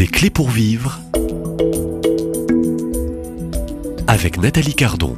Des clés pour vivre avec Nathalie Cardon.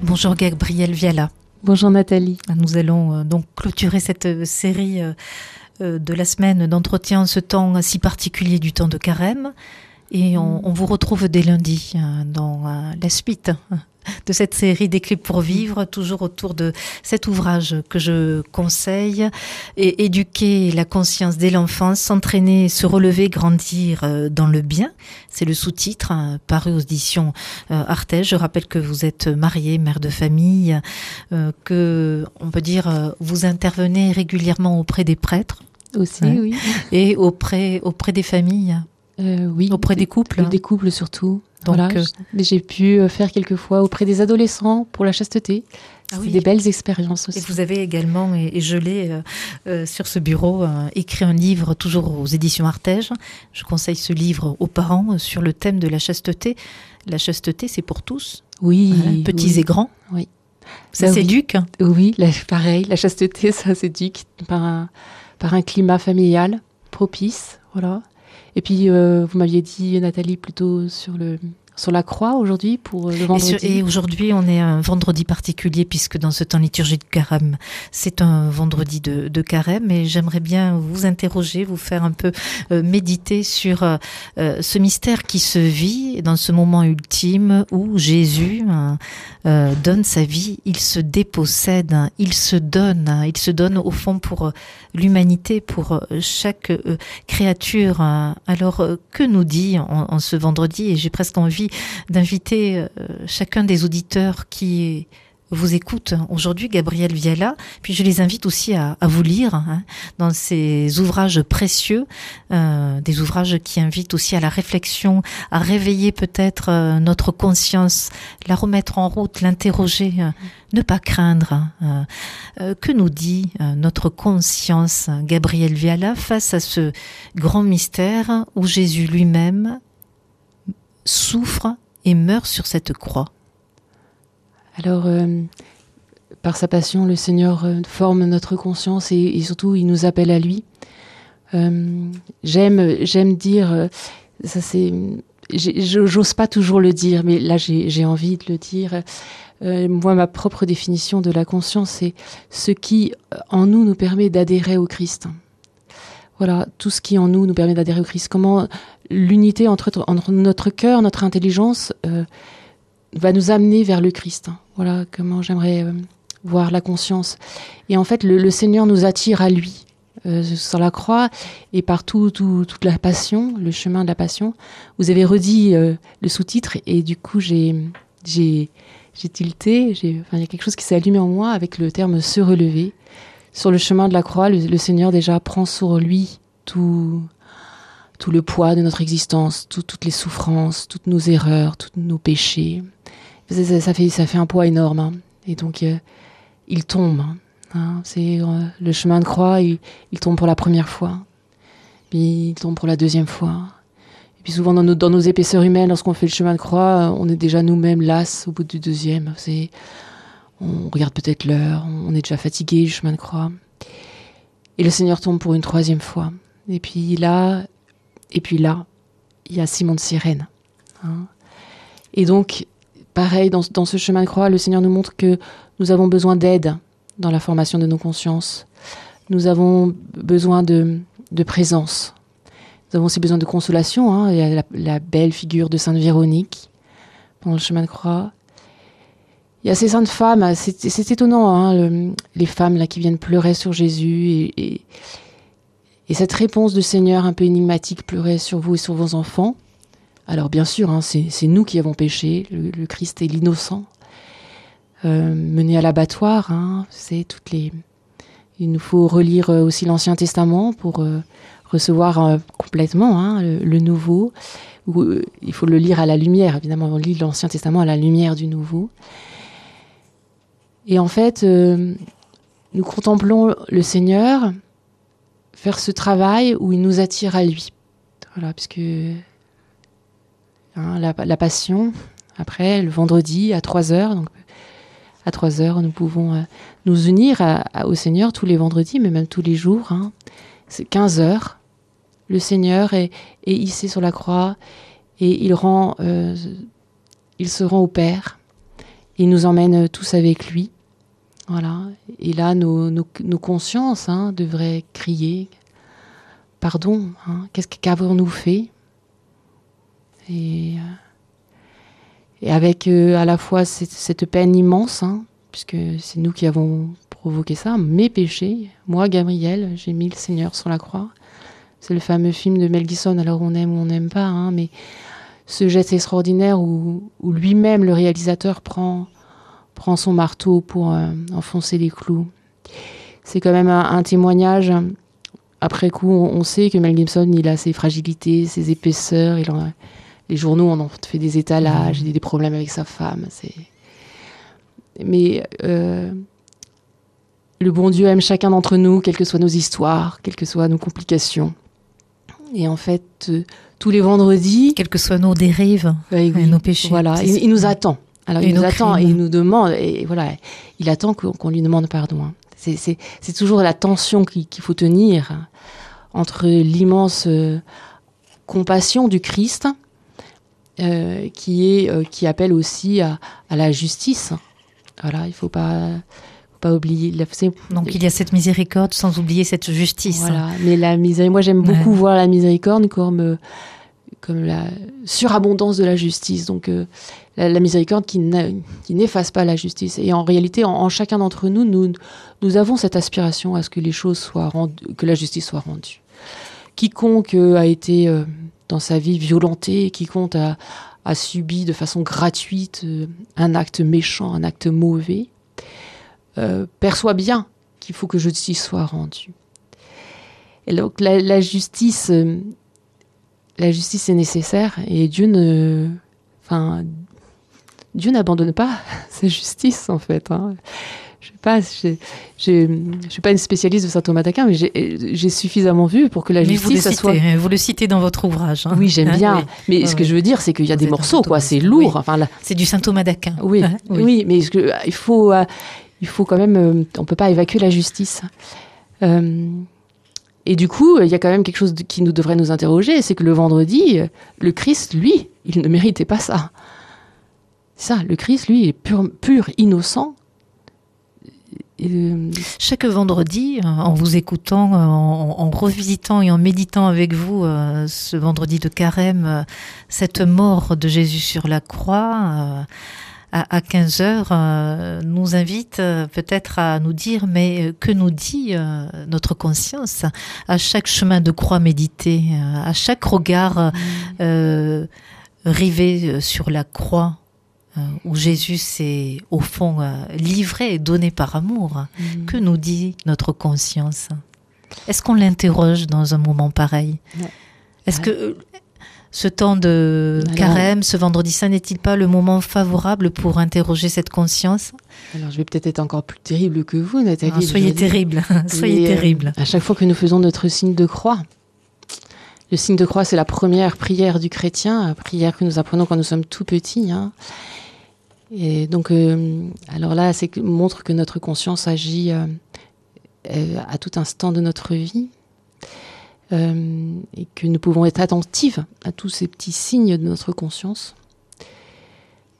Bonjour Gabriel Viala. Bonjour Nathalie. Nous allons euh, donc clôturer cette euh, série euh, de la semaine d'entretien, ce temps si particulier du temps de carême. Et on, on vous retrouve dès lundi dans la suite de cette série des clés pour vivre, toujours autour de cet ouvrage que je conseille, et éduquer la conscience dès l'enfance, s'entraîner, se relever, grandir euh, dans le bien. C'est le sous-titre hein, paru aux éditions euh, Artege. Je rappelle que vous êtes mariée, mère de famille, euh, que on peut dire vous intervenez régulièrement auprès des prêtres aussi, oui, et auprès auprès des familles. Oui, auprès des couples. Des couples surtout. Donc, voilà, euh, j'ai pu euh, faire quelques fois auprès des adolescents pour la chasteté. Ah oui. des belles expériences aussi. Et vous avez également, et, je l'ai euh, sur ce bureau, écrit un livre toujours aux éditions Artege. Je conseille ce livre aux parents sur le thème de la chasteté. La chasteté, c'est pour tous. Oui. petits et grands. Oui. Ça bah s'éduque. Oui, pareil. La chasteté, ça s'éduque par un, par un climat familial propice. Voilà. Et puis, euh, vous m'aviez dit, Nathalie, plutôt sur le sur la croix aujourd'hui pour le vendredi. Et, aujourd'hui, on est un vendredi particulier puisque dans ce temps liturgique de carême, c'est un vendredi de, de carême. Et j'aimerais bien vous interroger, vous faire un peu euh, méditer sur euh, ce mystère qui se vit dans ce moment ultime où Jésus donne sa vie, il se dépossède, il se donne, il se donne au fond pour l'humanité, pour euh, chaque euh, créature. Alors, euh, que nous dit en, ce vendredi Et j'ai presque envie d'inviter chacun des auditeurs qui vous écoute aujourd'hui, Gabriel Viala. Puis je les invite aussi à, vous lire hein, dans ces ouvrages précieux, euh, des ouvrages qui invitent aussi à la réflexion, à réveiller peut-être euh, notre conscience, la remettre en route, l'interroger, euh, ne pas craindre. que nous dit notre conscience, Gabriel Viala, face à ce grand mystère où Jésus lui-même souffre et meurt sur cette croix alors, euh, par sa passion, le Seigneur euh, forme notre conscience et, surtout, il nous appelle à lui. Euh, j'aime, j'aime dire, ça c'est, j'ose pas toujours le dire, mais là j'ai envie de le dire. moi, ma propre définition de la conscience, c'est ce qui en nous nous permet d'adhérer au Christ. Voilà, tout ce qui en nous nous permet d'adhérer au Christ. Comment l'unité entre, notre cœur, notre intelligence va nous amener vers le Christ. Voilà comment j'aimerais euh, voir la conscience. Et en fait, le, Seigneur nous attire à lui euh, sur la croix et par toute la passion, le chemin de la passion. Vous avez redit euh, le sous-titre et du coup, j'ai tilté. Il y a quelque chose qui s'est allumé en moi avec le terme se relever. Sur le chemin de la croix, le, Seigneur déjà prend sur lui tout tout le poids de notre existence, toutes les souffrances, toutes nos erreurs, tous nos péchés ça, fait, ça fait un poids énorme. Hein. Et donc, euh, il tombe. Hein. Hein, c'est euh, le chemin de croix, il, tombe pour la première fois. Puis il tombe pour la deuxième fois. Et puis souvent, dans nos, dans nos épaisseurs humaines, lorsqu'on fait le chemin de croix, on est déjà nous-mêmes las au bout du deuxième. C'est, on regarde peut-être l'heure, on est déjà fatigué du chemin de croix. Et le Seigneur tombe pour une troisième fois. Et puis là, et puis là, il y a Simon de Sirène. Et donc, pareil, dans, ce chemin de croix, le Seigneur nous montre que nous avons besoin d'aide dans la formation de nos consciences. Nous avons besoin de, présence. Nous avons aussi besoin de consolation. Hein. Il y a la, belle figure de Sainte Véronique pendant le chemin de croix. Il y a ces saintes femmes, c'est étonnant, hein, les femmes là qui viennent pleurer sur Jésus et, et, cette réponse du Seigneur un peu énigmatique, pleurer sur vous et sur vos enfants. Alors bien sûr, hein, c'est nous qui avons péché, le, Christ est l'innocent. Euh, mené à l'abattoir, hein, c'est toutes les... Il nous faut relire euh, aussi l'Ancien Testament pour euh, recevoir complètement le, Nouveau. il faut le lire à la lumière, évidemment, on lit l'Ancien Testament à la lumière du Nouveau. Et en fait, nous contemplons le Seigneur faire ce travail où il nous attire à lui. Voilà, puisque Hein, la, passion, après, le vendredi à 3 heures. Donc, à 3 heures, nous pouvons euh, nous unir au Seigneur tous les vendredis, mais même tous les jours. Hein. C'est 15 heures. Le Seigneur est, hissé sur la croix et il, euh, il se rend au Père. Il nous emmène tous avec lui. Voilà. Et là, nos, nos, consciences hein, devraient crier Pardon, hein, qu'est-ce qu'avons-nous fait? Et, euh, et, avec euh, à la fois cette, peine immense, hein, puisque c'est nous qui avons provoqué ça, mes péchés. Moi, Gabriel, j'ai mis le Seigneur sur la croix. C'est le fameux film de Mel Gibson, alors on aime ou on n'aime pas, hein, mais ce geste extraordinaire où, lui-même, le réalisateur, prend, prend son marteau pour euh, enfoncer les clous. C'est quand même un, témoignage. Après coup, on, sait que Mel Gibson, il a ses fragilités, ses épaisseurs. Il en, les journaux en ont fait des étalages, a des problèmes avec sa femme. C'est... Mais euh, le bon Dieu aime chacun d'entre nous, quelles que soient nos histoires, quelles que soient nos complications. Et en fait, euh, tous les vendredis. Quelles que soient nos dérives et nos péchés. Voilà, il, nous attend. Alors il nous attend et il nous demande, et voilà, il attend qu'on lui demande pardon. Hein. C'est toujours la tension qu'il faut tenir entre l'immense euh, compassion du Christ, euh, qui, est, qui appelle aussi à, la justice. Voilà, il faut pas pas oublier. Donc il y a cette miséricorde sans oublier cette justice. Voilà, mais la miséricorde, moi j'aime beaucoup voir la miséricorde comme euh, comme la surabondance de la justice. Donc euh, la, miséricorde qui n'efface pas la justice. Et en réalité, en, chacun d'entre nous, nous, nous avons cette aspiration à ce que les choses soient rendues, que la justice soit rendue. Quiconque euh, a été dans sa vie violenté, quiconque a, a subi de façon gratuite un acte méchant, un acte mauvais, euh, perçoit bien qu'il faut que justice soit rendue. Et donc la, justice, euh, la justice est nécessaire et Dieu ne, enfin, Dieu n'abandonne pas sa justice en fait. Hein. Je sais pas, je, je, suis pas une spécialiste de saint Thomas d'Aquin, mais j'ai suffisamment vu pour que la justice vous soit. Vous le citez dans votre ouvrage. Hein. Oui, j'aime hein, bien. Mais ce que je veux dire, c'est qu'il y a des morceaux, quoi. C'est lourd. Enfin, c'est du saint Thomas d'Aquin. Oui, oui, mais que, il faut, euh, il faut quand même, euh, on peut pas évacuer la justice. Euh, et du coup, il y a quand même quelque chose qui nous devrait nous interroger, c'est que le vendredi, le Christ, lui, il ne méritait pas ça. Ça, le Christ, lui, est pur, pur innocent. Euh, Chaque vendredi, en vous écoutant, en, revisitant et en méditant avec vous ce vendredi de carême, cette mort de Jésus sur la croix, à, 15 heures euh, nous invite euh, peut-être à nous dire mais euh, que nous dit notre conscience à chaque chemin de croix médité, à chaque regard mm. rivé sur la croix où Jésus s'est au fond livré et donné par amour. Mm. Que nous dit notre conscience? Est-ce qu'on l'interroge dans un moment pareil? Est-ce que ce temps de carême, ce vendredi saint, n'est-il pas le moment favorable pour interroger cette conscience? Alors, je vais peut-être être encore plus terrible que vous, Nathalie. Soyez terrible, soyez euh, terrible. à chaque fois que nous faisons notre signe de croix, le signe de croix, c'est la première prière du chrétien, la prière que nous apprenons quand nous sommes tout petits. Hein. Et donc, euh, alors là, c'est montre que notre conscience agit euh, à tout instant de notre vie. Euh, et que nous pouvons être attentives à tous ces petits signes de notre conscience.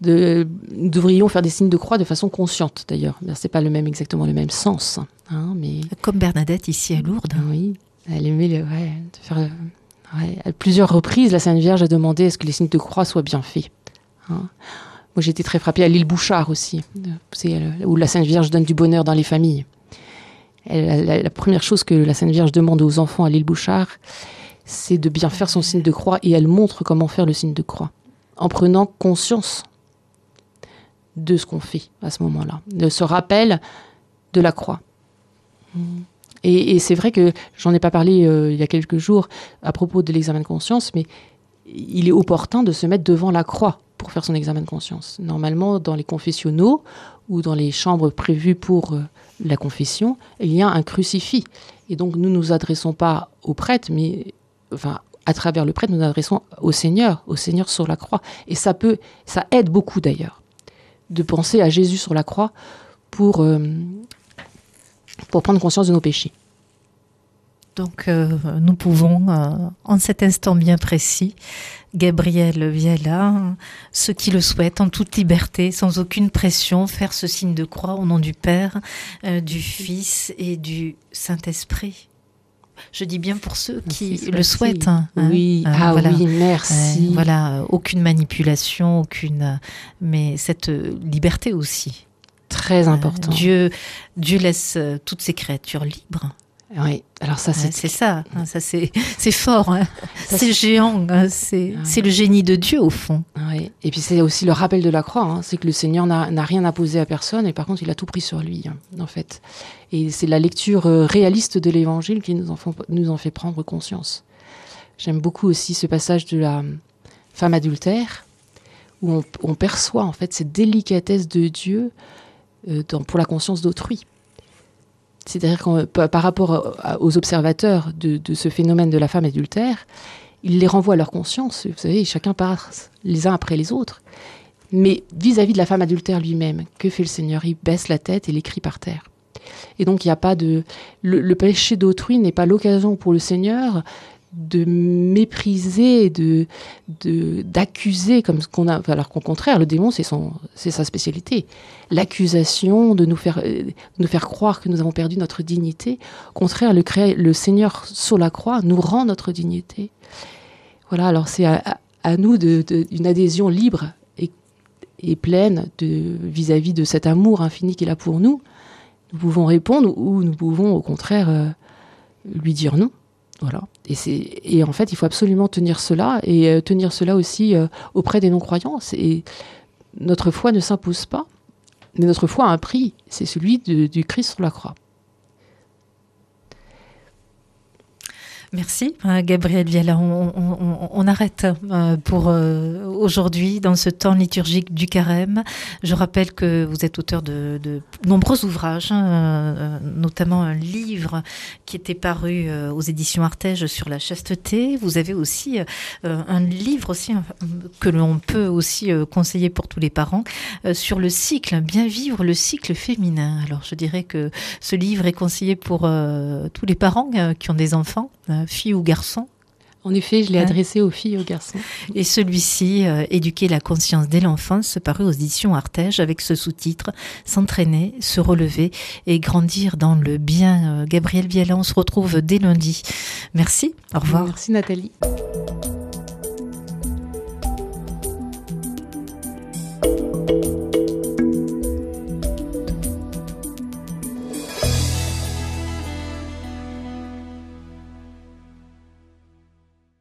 De, nous devrions faire des signes de croix de façon consciente d'ailleurs. C'est pas le même exactement le même sens, hein, mais comme Bernadette ici à Lourdes. Oui, elle aimait le, ouais, de faire. Ouais, à plusieurs reprises, la Sainte Vierge a demandé à ce que les signes de croix soient bien faits. Hein. Moi, j'ai été très frappée à l'île Bouchard aussi, où la Sainte Vierge donne du bonheur dans les familles la, première chose que la Sainte Vierge demande aux enfants à l'île Bouchard, c'est de bien faire son signe de croix et elle montre comment faire le signe de croix en prenant conscience de ce qu'on fait à ce moment-là, de ce rappel de la croix. Et, c'est vrai que j'en ai pas parlé euh, il y a quelques jours à propos de l'examen de conscience, mais il est opportun de se mettre devant la croix pour faire son examen de conscience. Normalement, dans les confessionnaux ou dans les chambres prévues pour euh, la confession, il y a un crucifix. Et donc nous ne nous adressons pas au prêtre, mais enfin à travers le prêtre, nous nous adressons au Seigneur, au Seigneur sur la croix. Et ça peut, ça aide beaucoup d'ailleurs de penser à Jésus sur la croix pour, pour prendre conscience de nos péchés. Donc nous pouvons, en cet instant bien précis, Gabriel Viella, ceux qui le souhaitent en toute liberté, sans aucune pression, faire ce signe de croix au nom du Père, du Fils et du Saint-Esprit. Je dis bien pour ceux qui le souhaitent. Hein, hein. oui, euh, ah oui, merci. voilà, aucune manipulation, aucune, mais cette liberté aussi. Très important. Dieu, Dieu laisse euh, toutes ses créatures libres. Oui, alors ça c'est c'est ça, hein, ça c'est c'est fort, hein. c'est géant, hein. c'est c'est le génie de Dieu au fond. Oui. Et puis c'est aussi le rappel de la croix, c'est que le Seigneur n'a rien imposé à personne et par contre il a tout pris sur lui en fait. Et c'est la lecture euh, réaliste de l'Évangile qui nous en, nous en fait prendre conscience. J'aime beaucoup aussi ce passage de la femme adultère où on, on perçoit en fait cette délicatesse de Dieu euh, dans, pour la conscience d'autrui. C'est-à-dire que par rapport aux observateurs de, ce phénomène de la femme adultère, il les renvoie à leur conscience. Vous savez, chacun passe les uns après les autres. Mais vis-à-vis de la femme adultère lui-même, que fait le Seigneur? Il baisse la tête et l'écrit par terre. Et donc il a pas de le péché d'autrui n'est pas l'occasion pour le Seigneur de mépriser, de d'accuser comme ce qu'on a. Alors qu'au contraire, le démon c'est son c'est sa spécialité. L'accusation de nous faire euh, nous faire croire que nous avons perdu notre dignité. Au contraire, le, Seigneur sur la croix nous rend notre dignité. Voilà. Alors c'est à, nous de, une adhésion libre et, et pleine de vis-à-vis de cet amour infini qu'il a pour nous. Nous pouvons répondre ou nous pouvons au contraire euh, lui dire non. Voilà. Et, en fait, il faut absolument tenir cela et euh, tenir cela aussi euh, auprès des non-croyants. Et notre foi ne s'impose pas, mais notre foi a un prix, c'est celui du Christ sur la croix. Merci, euh, Gabriel Viala. On, arrête euh, pour euh, aujourd'hui dans ce temps liturgique du carême. Je rappelle que vous êtes auteur de, nombreux ouvrages, hein, notamment un livre qui était paru aux éditions Artege sur la chasteté. Vous avez aussi un livre aussi que l'on peut aussi conseiller pour tous les parents sur le cycle, bien vivre le cycle féminin. Alors je dirais que ce livre est conseillé pour tous les parents qui ont des enfants filles ou garçons en effet, je l'ai adressé aux filles et aux garçons. Et celui-ci, euh, Éduquer la conscience dès l'enfance, paru aux éditions Artege avec ce sous-titre S'entraîner, se relever et grandir dans le bien. Euh, Gabriel Viala, on se retrouve dès lundi. Merci, au revoir. Merci Nathalie.